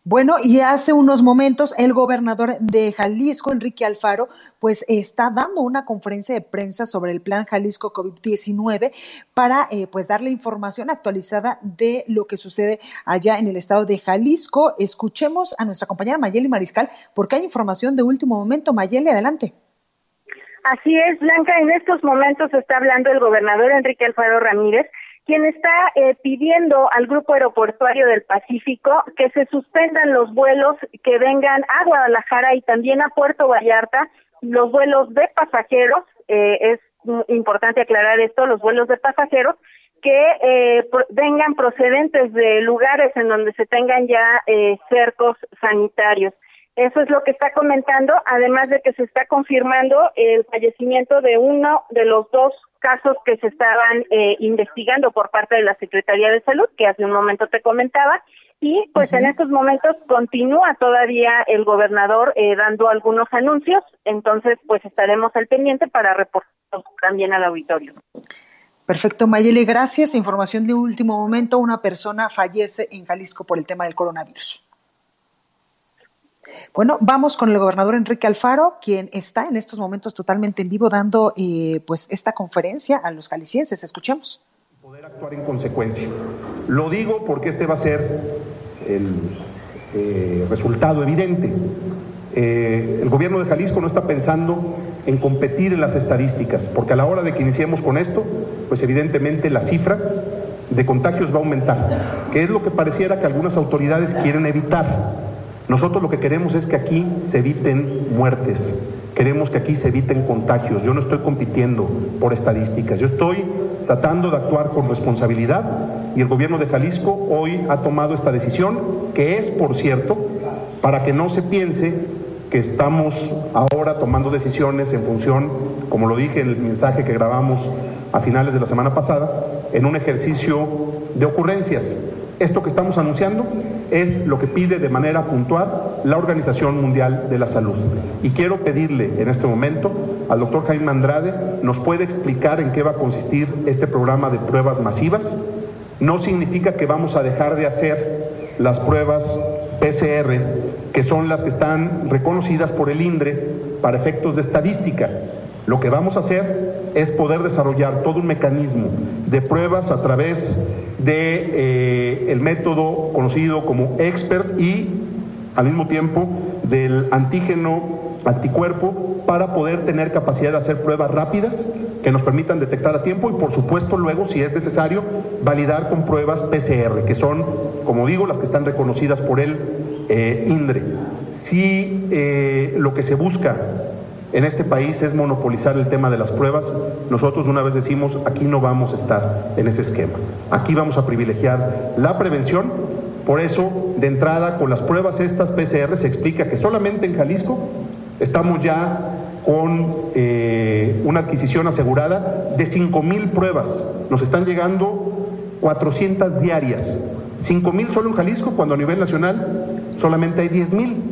bueno, y hace unos momentos el gobernador de Jalisco, Enrique Alfaro, pues está dando una conferencia de prensa sobre el plan Jalisco COVID-19 para eh, pues darle información actualizada de lo que sucede allá en el estado de Jalisco. Escuchemos a nuestra compañera Mayeli Mariscal porque hay información de último momento. Mayeli, adelante. Así es, Blanca, en estos momentos está hablando el gobernador Enrique Alfaro Ramírez quien está eh, pidiendo al Grupo Aeroportuario del Pacífico que se suspendan los vuelos que vengan a Guadalajara y también a Puerto Vallarta, los vuelos de pasajeros, eh, es importante aclarar esto, los vuelos de pasajeros que eh, vengan procedentes de lugares en donde se tengan ya cercos sanitarios. Eso es lo que está comentando, además de que se está confirmando el fallecimiento de uno de los dos casos que se estaban eh, investigando por parte de la Secretaría de Salud, que hace un momento te comentaba, y pues en estos momentos continúa todavía el gobernador eh, dando algunos anuncios, entonces pues estaremos al pendiente para reportar también al auditorio. Perfecto, Mayele, gracias. Información de último momento, una persona fallece en Jalisco por el tema del coronavirus. Bueno, vamos con el gobernador Enrique Alfaro, quien está en estos momentos totalmente en vivo dando eh, pues esta conferencia a los jaliscienses. Escuchemos. Poder actuar en consecuencia. Lo digo porque este va a ser el eh, resultado evidente. Eh, el gobierno de Jalisco no está pensando en competir en las estadísticas, porque a la hora de que iniciemos con esto, pues evidentemente la cifra de contagios va a aumentar, que es lo que pareciera que algunas autoridades quieren evitar. Nosotros lo que queremos es que aquí se eviten muertes, queremos que aquí se eviten contagios. Yo no estoy compitiendo por estadísticas, yo estoy tratando de actuar con responsabilidad y el gobierno de Jalisco hoy ha tomado esta decisión, que es, por cierto, para que no se piense que estamos ahora tomando decisiones en función, como lo dije en el mensaje que grabamos a finales de la semana pasada, en un ejercicio de ocurrencias. Esto que estamos anunciando es lo que pide de manera puntual la Organización Mundial de la Salud. Y quiero pedirle en este momento al doctor Jaime Andrade, ¿nos puede explicar en qué va a consistir este programa de pruebas masivas? No significa que vamos a dejar de hacer las pruebas PCR, que son las que están reconocidas por el INDRE para efectos de estadística. Lo que vamos a hacer es poder desarrollar todo un mecanismo de pruebas a través de eh, el método conocido como expert y al mismo tiempo del antígeno anticuerpo para poder tener capacidad de hacer pruebas rápidas que nos permitan detectar a tiempo y por supuesto luego si es necesario validar con pruebas PCR que son como digo las que están reconocidas por el eh, INDRE. Si eh, lo que se busca en este país es monopolizar el tema de las pruebas. Nosotros una vez decimos, aquí no vamos a estar en ese esquema. Aquí vamos a privilegiar la prevención. Por eso, de entrada, con las pruebas estas PCR se explica que solamente en Jalisco estamos ya con eh, una adquisición asegurada de 5 mil pruebas. Nos están llegando 400 diarias. 5 mil solo en Jalisco, cuando a nivel nacional solamente hay 10 mil.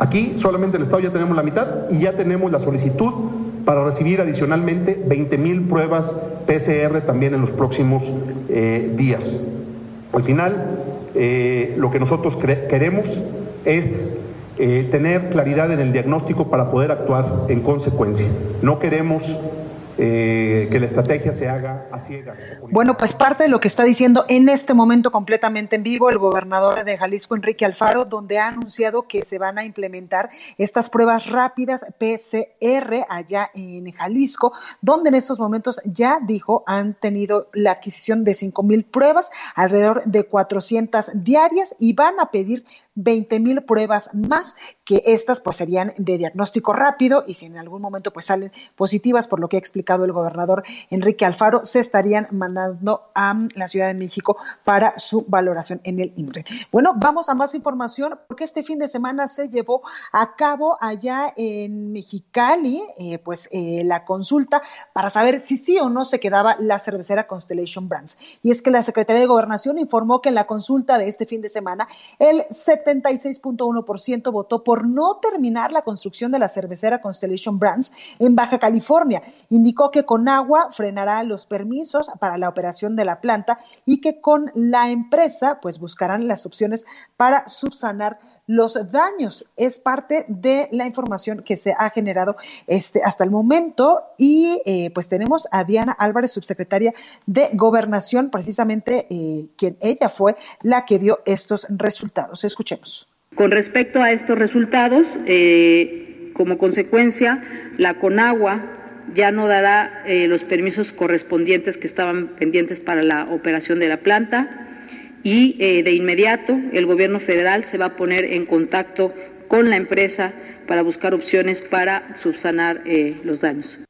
Aquí solamente el Estado ya tenemos la mitad y ya tenemos la solicitud para recibir adicionalmente 20 mil pruebas PCR también en los próximos eh, días. Al final, eh, lo que nosotros queremos es eh, tener claridad en el diagnóstico para poder actuar en consecuencia. No queremos eh, que la estrategia se haga a ciegas. Bueno, pues parte de lo que está diciendo en este momento completamente en vivo el gobernador de Jalisco, Enrique Alfaro, donde ha anunciado que se van a implementar estas pruebas rápidas PCR allá en Jalisco, donde en estos momentos ya dijo han tenido la adquisición de 5 mil pruebas, alrededor de 400 diarias y van a pedir 20 mil pruebas más, que estas pues serían de diagnóstico rápido y si en algún momento pues salen positivas, por lo que ha explicado el gobernador Enrique Alfaro, se estarían mandando a la Ciudad de México para su valoración en el INRE. Bueno, vamos a más información porque este fin de semana se llevó a cabo allá en Mexicali, eh, pues eh, la consulta para saber si sí o no se quedaba la cervecera Constellation Brands. Y es que la Secretaría de Gobernación informó que en la consulta de este fin de semana el 76.1% votó por no terminar la construcción de la cervecera Constellation Brands en Baja California. Indicó que con agua frenará los permisos para la operación de la planta y que con la empresa pues buscarán las opciones para subsanar los daños. Es parte de la información que se ha generado este, hasta el momento y eh, pues tenemos a Diana Álvarez, subsecretaria de Gobernación, precisamente eh, quien ella fue la que dio estos resultados. Escuchemos. Con respecto a estos resultados, eh, como consecuencia, la Conagua ya no dará los permisos correspondientes que estaban pendientes para la operación de la planta y eh, de inmediato el gobierno federal se va a poner en contacto con la empresa para buscar opciones para subsanar eh, los daños.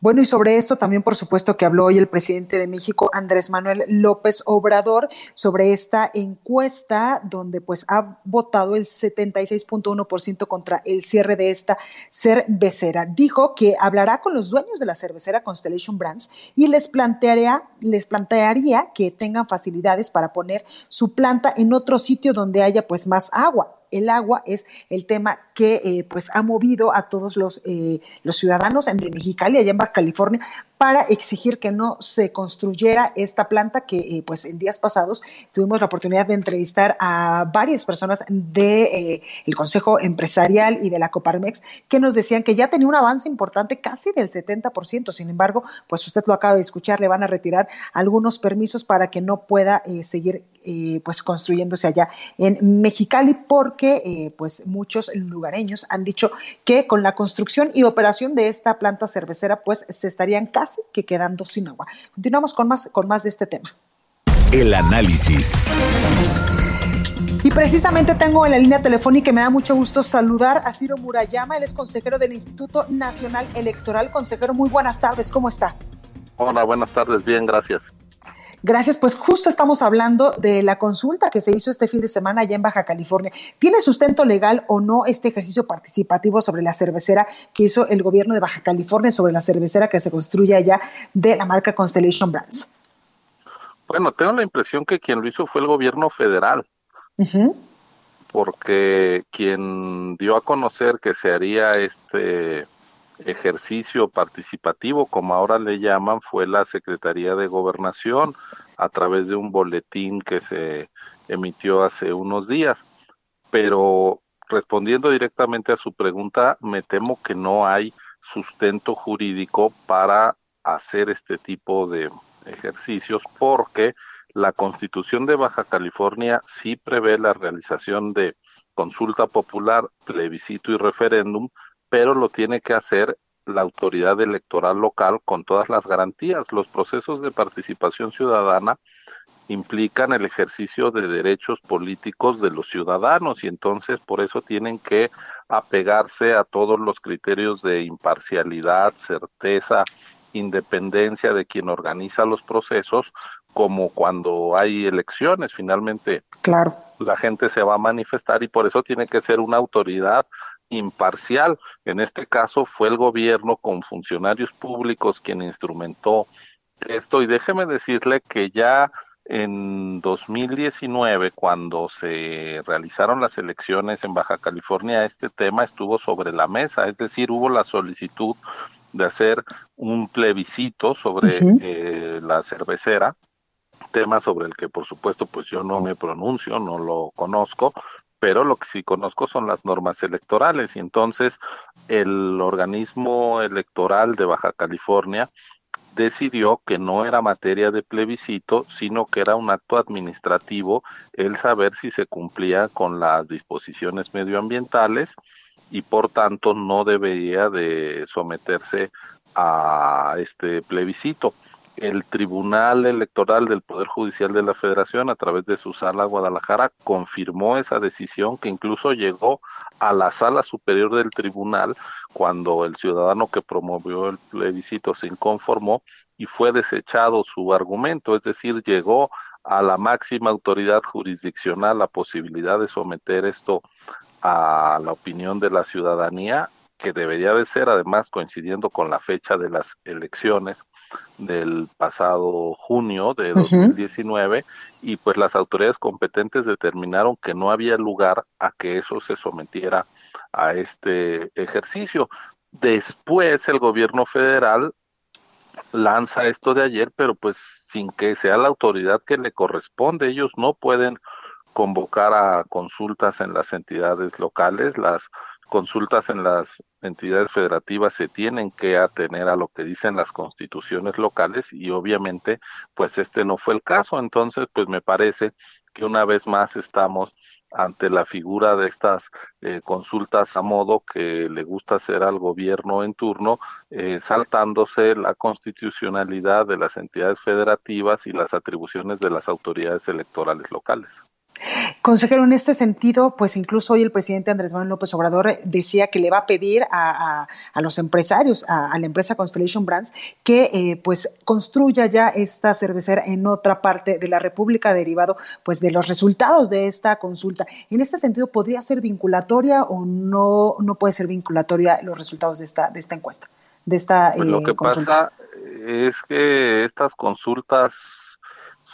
Bueno, y sobre esto también, por supuesto, que habló hoy el presidente de México, Andrés Manuel López Obrador, sobre esta encuesta donde pues ha votado el 76.1% contra el cierre de esta cervecera. Dijo que hablará con los dueños de la cervecera Constellation Brands y les plantearía, les plantearía que tengan facilidades para poner su planta en otro sitio donde haya pues más agua el agua es el tema que eh, pues ha movido a todos los, eh, los ciudadanos en Mexicali, allá en Baja California, para exigir que no se construyera esta planta que eh, pues en días pasados tuvimos la oportunidad de entrevistar a varias personas del el Consejo Empresarial y de la Coparmex que nos decían que ya tenía un avance importante casi del 70%. Sin embargo, pues usted lo acaba de escuchar, le van a retirar algunos permisos para que no pueda seguir eh, pues construyéndose allá en Mexicali porque eh, pues muchos lugareños han dicho que con la construcción y operación de esta planta cervecera pues se estarían casi que quedando sin agua. Continuamos con más, con más de este tema. El análisis. Y precisamente tengo en la línea telefónica y me da mucho gusto saludar a Ciro Murayama, él es consejero del Instituto Nacional Electoral. Consejero, muy buenas tardes, ¿cómo está? Hola, buenas tardes, bien, gracias. Gracias, pues justo estamos hablando de la consulta que se hizo este fin de semana allá en Baja California. ¿Tiene sustento legal o no este ejercicio participativo sobre la cervecera que hizo el gobierno de Baja California, sobre la cervecera que se construye allá de la marca Constellation Brands? Bueno, tengo la impresión que quien lo hizo fue el gobierno federal. Porque quien dio a conocer que se haría este ejercicio participativo, como ahora le llaman, fue la Secretaría de Gobernación a través de un boletín que se emitió hace unos días. Pero respondiendo directamente a su pregunta, me temo que no hay sustento jurídico para hacer este tipo de ejercicios porque la Constitución de Baja California sí prevé la realización de consulta popular, plebiscito y referéndum, pero lo tiene que hacer la autoridad electoral local con todas las garantías. Los procesos de participación ciudadana implican el ejercicio de derechos políticos de los ciudadanos y entonces por eso tienen que apegarse a todos los criterios de imparcialidad, certeza, independencia de quien organiza los procesos, como cuando hay elecciones, finalmente. Claro. La gente se va a manifestar y por eso tiene que ser una autoridad imparcial. En este caso fue el gobierno con funcionarios públicos quien instrumentó esto. Y déjeme decirle que ya en 2019, cuando se realizaron las elecciones en Baja California, este tema estuvo sobre la mesa, es decir, hubo la solicitud de hacer un plebiscito sobre eh, la cervecera, tema sobre el que por supuesto pues yo no me pronuncio, no lo conozco, pero lo que sí conozco son las normas electorales y entonces el organismo electoral de Baja California decidió que no era materia de plebiscito, sino que era un acto administrativo el saber si se cumplía con las disposiciones medioambientales y por tanto no debería de someterse a este plebiscito. El Tribunal Electoral del Poder Judicial de la Federación, a través de su sala Guadalajara, confirmó esa decisión que incluso llegó a la sala superior del tribunal cuando el ciudadano que promovió el plebiscito se inconformó y fue desechado su argumento, es decir, llegó a la máxima autoridad jurisdiccional la posibilidad de someter esto a la opinión de la ciudadanía que debería de ser además coincidiendo con la fecha de las elecciones del pasado junio de 2019 y pues las autoridades competentes determinaron que no había lugar a que eso se sometiera a este ejercicio. Después el gobierno federal lanza esto de ayer, pero pues sin que sea la autoridad que le corresponde. Ellos no pueden convocar a consultas en las entidades locales, las consultas en las entidades federativas se tienen que atener a lo que dicen las constituciones locales y obviamente pues este no fue el caso entonces pues me parece que una vez más estamos ante la figura de estas eh, consultas a modo que le gusta hacer al gobierno en turno, eh, saltándose la constitucionalidad de las entidades federativas y las atribuciones de las autoridades electorales locales. Consejero, en este sentido, pues incluso hoy el presidente Andrés Manuel López Obrador decía que le va a pedir a, los empresarios, a, la empresa Constellation Brands, que eh, pues construya ya esta cervecera en otra parte de la República derivado pues de los resultados de esta consulta. En este sentido, ¿podría ser vinculatoria o no, no puede ser vinculatoria los resultados de esta, de esta encuesta? De esta, pues lo eh, que pasa es que estas consultas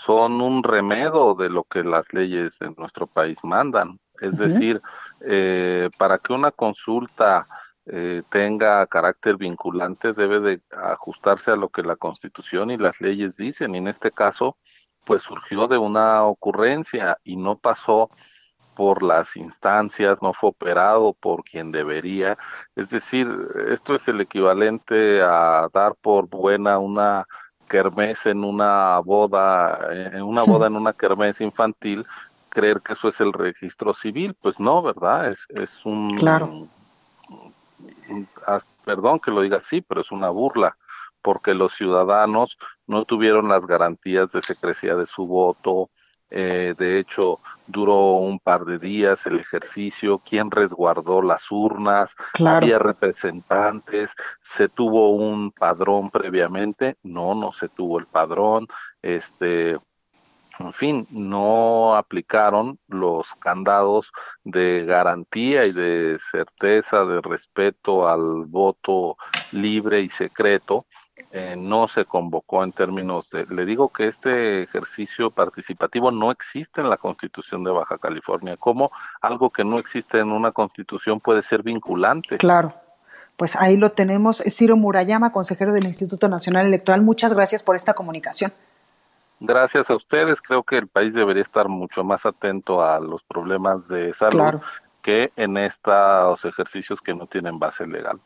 son un remedio de lo que las leyes de nuestro país mandan. Es decir, eh, para que una consulta eh, tenga carácter vinculante debe de ajustarse a lo que la Constitución y las leyes dicen. Y en este caso, pues surgió de una ocurrencia y no pasó por las instancias, no fue operado por quien debería. Es decir, esto es el equivalente a dar por buena una kermés en una boda, en una boda en una kermés infantil, creer que eso es el registro civil, pues no, ¿verdad? Es, es un... Claro. perdón que lo diga así, pero es una burla, porque los ciudadanos no tuvieron las garantías de secrecía de su voto, eh, de hecho, duró un par de días el ejercicio, quién resguardó las urnas, había representantes, se tuvo un padrón previamente, no, no se tuvo el padrón, este, en fin, no aplicaron los candados de garantía y de certeza, de respeto al voto libre y secreto eh, no se convocó en términos de, le digo que este ejercicio participativo no existe en la constitución de Baja California, como algo que no existe en una constitución puede ser vinculante. Claro. Pues ahí lo tenemos. Ciro Murayama, consejero del Instituto Nacional Electoral. Muchas gracias por esta comunicación. Gracias a ustedes. Creo que el país debería estar mucho más atento a los problemas de salud que en estos ejercicios que no tienen base legal.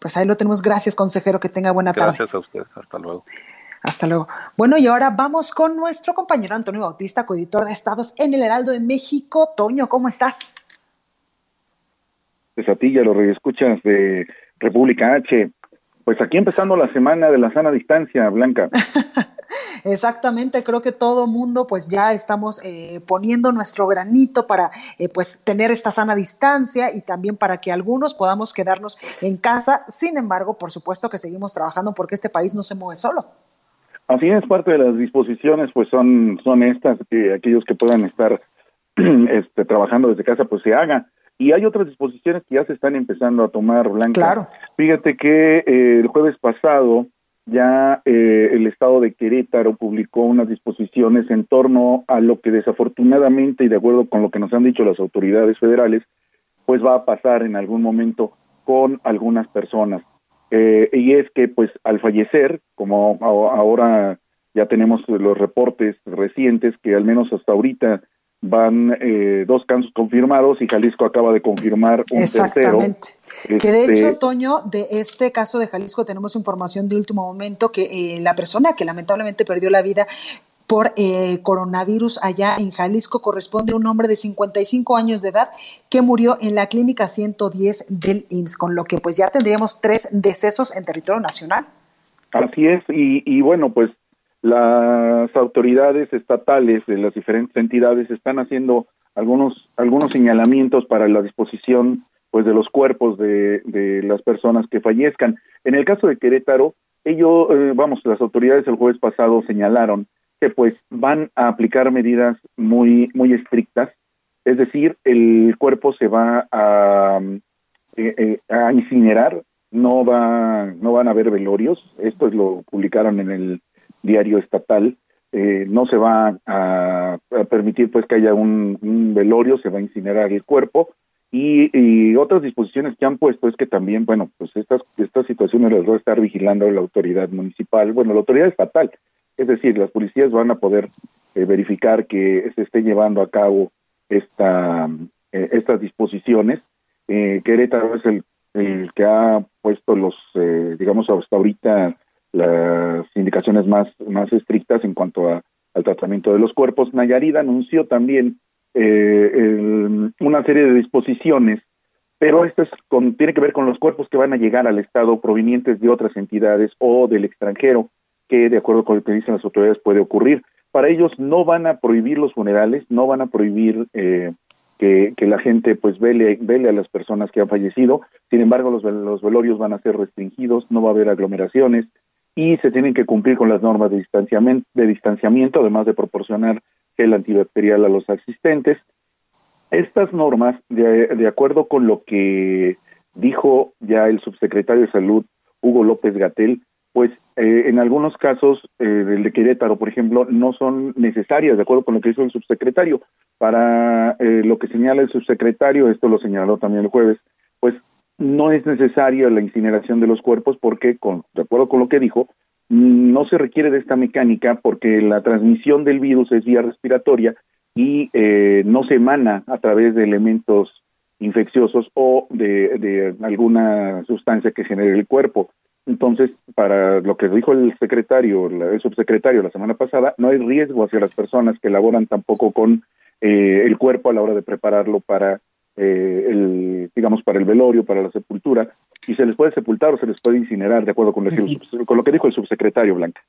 Pues ahí lo tenemos. Gracias, consejero. Que tenga buena tarde. Gracias a usted. Hasta luego. Hasta luego. Bueno, y ahora vamos con nuestro compañero Antonio Bautista, coeditor de Estados en el Heraldo de México. Toño, ¿cómo estás? Pues a ti y a los escuchas de República H. Pues aquí empezando la semana de la sana distancia, Blanca. Exactamente, creo que todo mundo pues ya estamos eh, poniendo nuestro granito para eh, pues tener esta sana distancia y también para que algunos podamos quedarnos en casa. Sin embargo, por supuesto que seguimos trabajando porque este país no se mueve solo. Así es, parte de las disposiciones pues son, son estas, que aquellos que puedan estar este, trabajando desde casa pues se haga. Y hay otras disposiciones que ya se están empezando a tomar, Blanca. Claro. Fíjate que eh, el jueves pasado ya eh, el estado de Querétaro publicó unas disposiciones en torno a lo que desafortunadamente y de acuerdo con lo que nos han dicho las autoridades federales, pues va a pasar en algún momento con algunas personas. Eh, y es que pues al fallecer, como ahora ya tenemos los reportes recientes que al menos hasta ahorita van eh, dos casos confirmados y Jalisco acaba de confirmar un Exactamente. Que de hecho, este, Toño, de este caso de Jalisco tenemos información de último momento que eh, la persona que lamentablemente perdió la vida por eh, coronavirus allá en Jalisco corresponde a un hombre de 55 años de edad que murió en la clínica 110 del IMSS, con lo que pues ya tendríamos tres decesos en territorio nacional. Así es, y, y bueno, pues las autoridades estatales de las diferentes entidades están haciendo algunos algunos señalamientos para la disposición pues de los cuerpos de, de las personas que fallezcan. En el caso de Querétaro, ellos, eh, vamos, las autoridades el jueves pasado señalaron que pues van a aplicar medidas muy muy estrictas, es decir, el cuerpo se va a, eh, eh, a incinerar, no va no van a haber velorios, esto es lo publicaron en el diario estatal, eh, no se va a, permitir pues que haya un, velorio, se va a incinerar el cuerpo y, otras disposiciones que han puesto es que también, bueno, pues estas, estas situaciones las va a estar vigilando la autoridad municipal, bueno, la autoridad estatal, es decir, las policías van a poder eh, verificar que se esté llevando a cabo esta, eh, estas disposiciones. Querétaro es el, el, que ha puesto los, digamos, hasta ahorita las indicaciones más, más estrictas en cuanto a, al tratamiento de los cuerpos. Nayarida anunció también eh, una serie de disposiciones, pero esto es con, tiene que ver con los cuerpos que van a llegar al Estado provenientes de otras entidades o del extranjero, que de acuerdo con lo que dicen las autoridades puede ocurrir. Para ellos no van a prohibir los funerales, no van a prohibir eh, que, que, la gente pues vele, vele a las personas que han fallecido, sin embargo los, los velorios van a ser restringidos, no va a haber aglomeraciones, y se tienen que cumplir con las normas de distanciamiento, de distanciamiento además de proporcionar gel antibacterial a los asistentes. Estas normas, de, acuerdo con lo que dijo ya el subsecretario de Salud, Hugo López Gatel, pues eh, en algunos casos, eh, del de Querétaro, por ejemplo, no son necesarias, de acuerdo con lo que dijo el subsecretario. Para eh, lo que señala el subsecretario, esto lo señaló también el jueves, pues no es necesaria la incineración de los cuerpos porque, con, de acuerdo con lo que dijo, no se requiere de esta mecánica porque la transmisión del virus es vía respiratoria y eh, no se emana a través de elementos infecciosos o de, alguna sustancia que genere el cuerpo. Entonces, para lo que dijo el secretario, el subsecretario la semana pasada, no hay riesgo hacia las personas que laboran tampoco con eh, el cuerpo a la hora de prepararlo para eh, el, digamos, para el velorio, para la sepultura, y se les puede sepultar o se les puede incinerar, de acuerdo con con lo que dijo el subsecretario Blanca.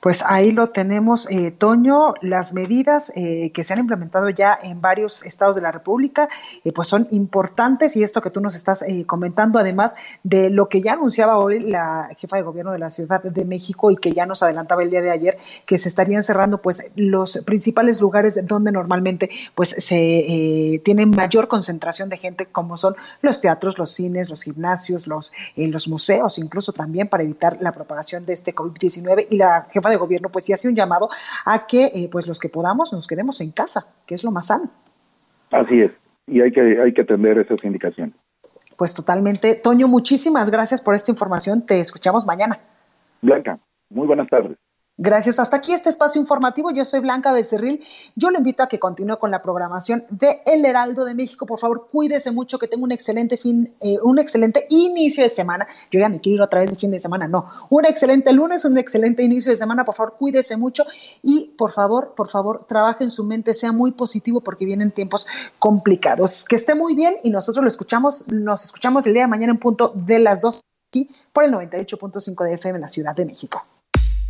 Pues ahí lo tenemos, eh, Toño. Las medidas eh, que se han implementado ya en varios estados de la República, eh, pues son importantes y esto que tú nos estás comentando, además de lo que ya anunciaba hoy la jefa de gobierno de la Ciudad de México y que ya nos adelantaba el día de ayer, que se estarían cerrando pues los principales lugares donde normalmente pues se tiene mayor concentración de gente, como son los teatros, los cines, los gimnasios, los, los museos, incluso también para evitar la propagación de este COVID-19 y la jefa de gobierno pues sí hace un llamado a que eh, pues los que podamos nos quedemos en casa, que es lo más sano. Así es, y hay que, hay que atender esas indicaciones. Pues totalmente. Toño, muchísimas gracias por esta información. Te escuchamos mañana. Blanca, muy buenas tardes. Gracias. Hasta aquí este espacio informativo. Yo soy Blanca Becerril. Yo le invito a que continúe con la programación de El Heraldo de México. Por favor, cuídese mucho, que tenga un excelente fin, eh, un excelente inicio de semana. Yo ya me quiero ir otra vez de fin de semana. No, un excelente lunes, un excelente inicio de semana. Por favor, cuídese mucho y por favor, por favor, trabaje en su mente, sea muy positivo porque vienen tiempos complicados. Que esté muy bien y nosotros lo escuchamos, nos escuchamos el día de mañana en punto de las dos aquí por el 98.5 de FM en la Ciudad de México.